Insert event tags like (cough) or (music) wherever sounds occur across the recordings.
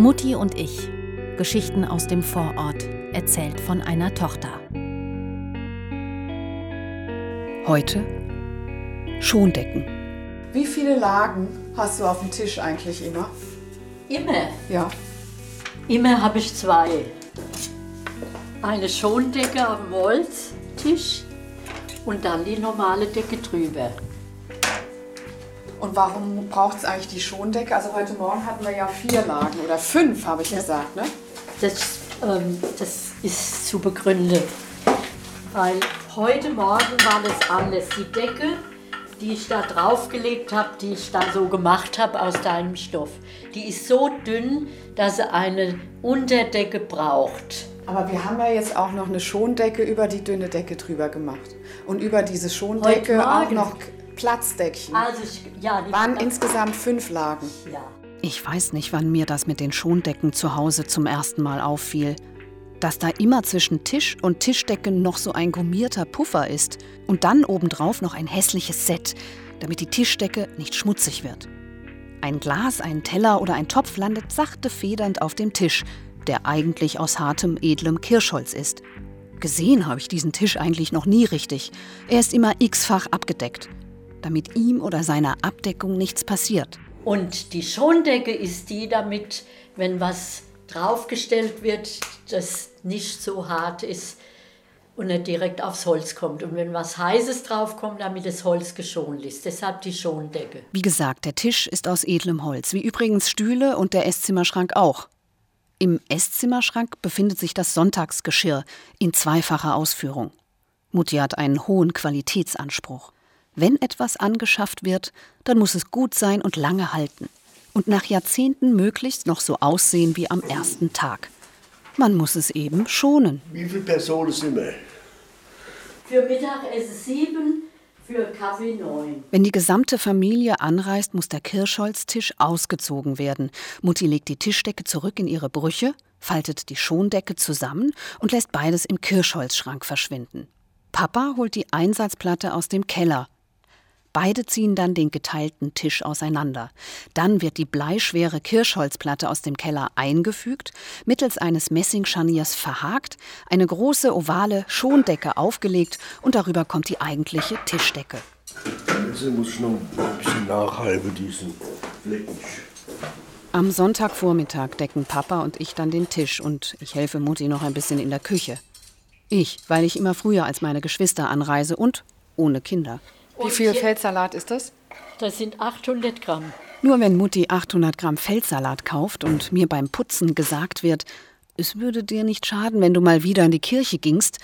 Mutti und ich. Geschichten aus dem Vorort, erzählt von einer Tochter. Heute Schondecken. Wie viele Lagen hast du auf dem Tisch eigentlich immer? Immer. Ja. Immer habe ich zwei. Eine Schondecke am Holztisch und dann die normale Decke drüber. Und warum braucht es eigentlich die Schondecke? Also heute Morgen hatten wir ja vier Lagen oder fünf, habe ich gesagt, ne? Das, ähm, das ist zu begründen. Weil heute Morgen war das alles. Die Decke, die ich da draufgelegt habe, die ich da so gemacht habe aus deinem Stoff, die ist so dünn, dass sie eine Unterdecke braucht. Aber wir haben ja jetzt auch noch eine Schondecke über die dünne Decke drüber gemacht. Und über diese Schondecke auch noch Platzdeckchen. Also ich, ja, die Waren insgesamt fünf Lagen. ja. Ich weiß nicht, wann mir das mit den Schondecken zu Hause zum ersten Mal auffiel. Dass da immer zwischen Tisch und Tischdecke noch so ein gummierter Puffer ist und dann obendrauf noch ein hässliches Set, damit die Tischdecke nicht schmutzig wird. Ein Glas, ein Teller oder ein Topf landet sachte federnd auf dem Tisch, der eigentlich aus hartem, edlem Kirschholz ist. Gesehen habe ich diesen Tisch eigentlich noch nie richtig. Er ist immer x-fach abgedeckt, damit ihm oder seiner Abdeckung nichts passiert. Und die Schondecke ist die, damit, wenn was draufgestellt wird, das nicht so hart ist und nicht direkt aufs Holz kommt. Und wenn was Heißes draufkommt, damit das Holz geschont ist. Deshalb die Schondecke. Wie gesagt, der Tisch ist aus edlem Holz, wie übrigens Stühle und der Esszimmerschrank auch. Im Esszimmerschrank befindet sich das Sonntagsgeschirr in zweifacher Ausführung. Mutti hat einen hohen Qualitätsanspruch. Wenn etwas angeschafft wird, dann muss es gut sein und lange halten. Und nach Jahrzehnten möglichst noch so aussehen wie am ersten Tag. Man muss es eben schonen. Wie viele Personen sind wir? Für Mittagessen sieben, für Kaffee neun. Wenn die gesamte Familie anreist, muss der Kirschholztisch ausgezogen werden. Mutti legt die Tischdecke zurück in ihre Brüche, faltet die Schondecke zusammen und lässt beides im Kirschholzschrank verschwinden. Papa holt die Einsatzplatte aus dem Keller. Beide ziehen dann den geteilten Tisch auseinander. Dann wird die bleischwere Kirschholzplatte aus dem Keller eingefügt, mittels eines Messingscharniers verhakt, eine große ovale Schondecke aufgelegt und darüber kommt die eigentliche Tischdecke. Jetzt muss ich noch ein bisschen nachhalten, diesen Flecken. Am Sonntagvormittag decken Papa und ich dann den Tisch und ich helfe Mutti noch ein bisschen in der Küche. Ich, weil ich immer früher als meine Geschwister anreise und ohne Kinder. Wie viel Feldsalat ist das? Das sind 800 Gramm. Nur wenn Mutti 800 Gramm Feldsalat kauft und mir beim Putzen gesagt wird, es würde dir nicht schaden, wenn du mal wieder in die Kirche gingst,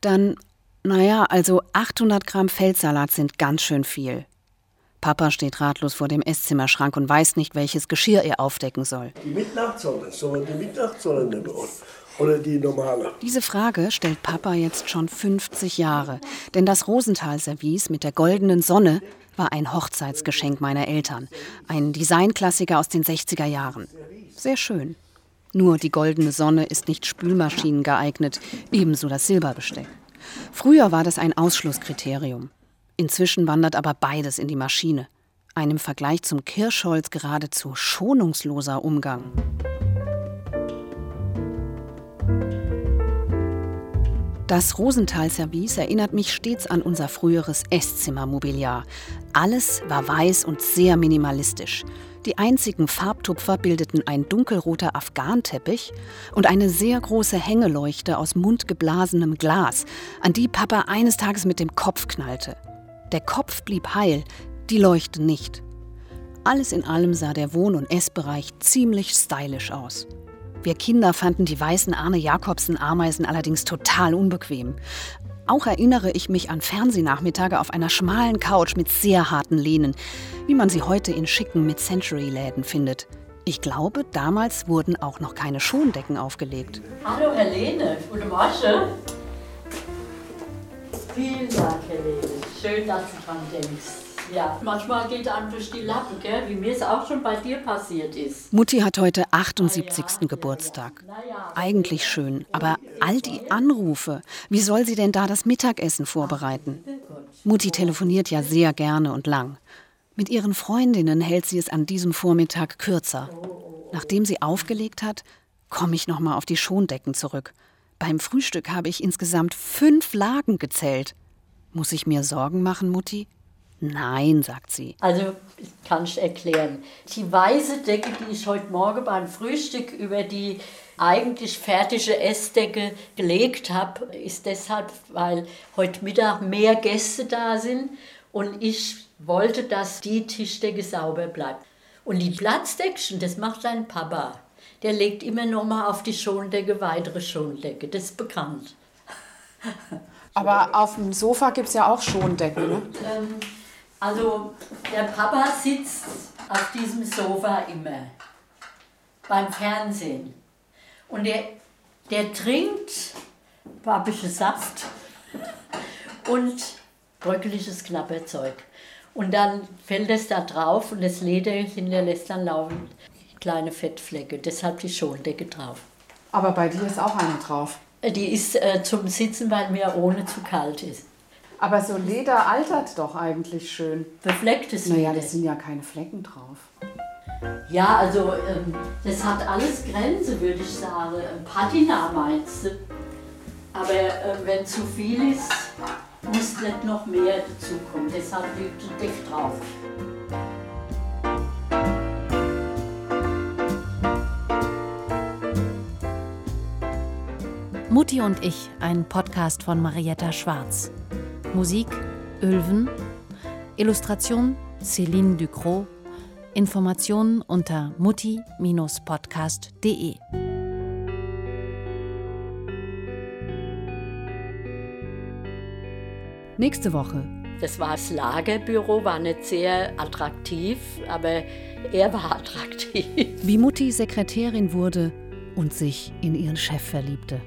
dann, naja, also 800 Gramm Feldsalat sind ganz schön viel. Papa steht ratlos vor dem Esszimmerschrank und weiß nicht, welches Geschirr er aufdecken soll. Die Mitnachtsonne, sollen die Mitnachtsonne nehmen? Oder die normale? Diese Frage stellt Papa jetzt schon 50 Jahre. Denn das Rosenthal-Service mit der goldenen Sonne war ein Hochzeitsgeschenk meiner Eltern. Ein Designklassiker aus den 60er Jahren. Sehr schön. Nur die goldene Sonne ist nicht Spülmaschinen geeignet, ebenso das Silberbesteck. Früher war das ein Ausschlusskriterium. Inzwischen wandert aber beides in die Maschine. Ein im Vergleich zum Kirschholz geradezu schonungsloser Umgang. Das Rosenthal-Service erinnert mich stets an unser früheres Esszimmermobiliar. Alles war weiß und sehr minimalistisch. Die einzigen Farbtupfer bildeten ein dunkelroter Afghanteppich und eine sehr große Hängeleuchte aus mundgeblasenem Glas, an die Papa eines Tages mit dem Kopf knallte. Der Kopf blieb heil, die Leuchte nicht. Alles in allem sah der Wohn- und Essbereich ziemlich stylisch aus. Wir Kinder fanden die weißen Arne Jakobsen Ameisen allerdings total unbequem. Auch erinnere ich mich an Fernsehnachmittage auf einer schmalen Couch mit sehr harten Lehnen, wie man sie heute in schicken Mid-Century-Läden findet. Ich glaube, damals wurden auch noch keine Schondecken aufgelegt. Hallo Helene, gute Morgen. Vielen Dank, Helene. Schön, dass du dran denkst. Ja, manchmal geht einem durch die Lappen, gell? wie mir es auch schon bei dir passiert ist. Mutti hat heute 78. Geburtstag. Eigentlich schön, aber all die Anrufe, wie soll sie denn da das Mittagessen vorbereiten? Mutti telefoniert ja sehr gerne und lang. Mit ihren Freundinnen hält sie es an diesem Vormittag kürzer. Nachdem sie aufgelegt hat, komme ich noch mal auf die Schondecken zurück. Beim Frühstück habe ich insgesamt fünf Lagen gezählt. Muss ich mir Sorgen machen, Mutti? Nein, sagt sie. Also, kann ich erklären. Die weiße Decke, die ich heute Morgen beim Frühstück über die eigentlich fertige Essdecke gelegt habe, ist deshalb, weil heute Mittag mehr Gäste da sind und ich wollte, dass die Tischdecke sauber bleibt. Und die Platzdeckchen, das macht sein Papa. Der legt immer noch mal auf die Schondecke weitere Schondecke. Das ist bekannt. Aber auf dem Sofa gibt es ja auch Schondecken, ne? Ähm, also der Papa sitzt auf diesem Sofa immer beim Fernsehen. Und der, der trinkt babische Saft (laughs) und bröckeliges Knabberzeug. Und dann fällt es da drauf und das Leder hinterlässt dann laufend kleine Fettflecke. Deshalb die Schondecke drauf. Aber bei dir ist auch eine drauf. Die ist äh, zum Sitzen, weil mir ohne zu kalt ist. Aber so Leder altert doch eigentlich schön. Beflecktes Naja, Leder. das sind ja keine Flecken drauf. Ja, also ähm, das hat alles Grenze, würde ich sagen. Ähm, Patina meinst du? Aber ähm, wenn zu viel ist, muss nicht noch mehr dazukommen. Deshalb liegt ein Deck drauf. Mutti und ich, ein Podcast von Marietta Schwarz. Musik Ölven, Illustration Céline Ducrot, Informationen unter mutti-podcast.de. Nächste Woche. Das war das Lagerbüro, war nicht sehr attraktiv, aber er war (laughs) attraktiv. Wie Mutti Sekretärin wurde und sich in ihren Chef verliebte.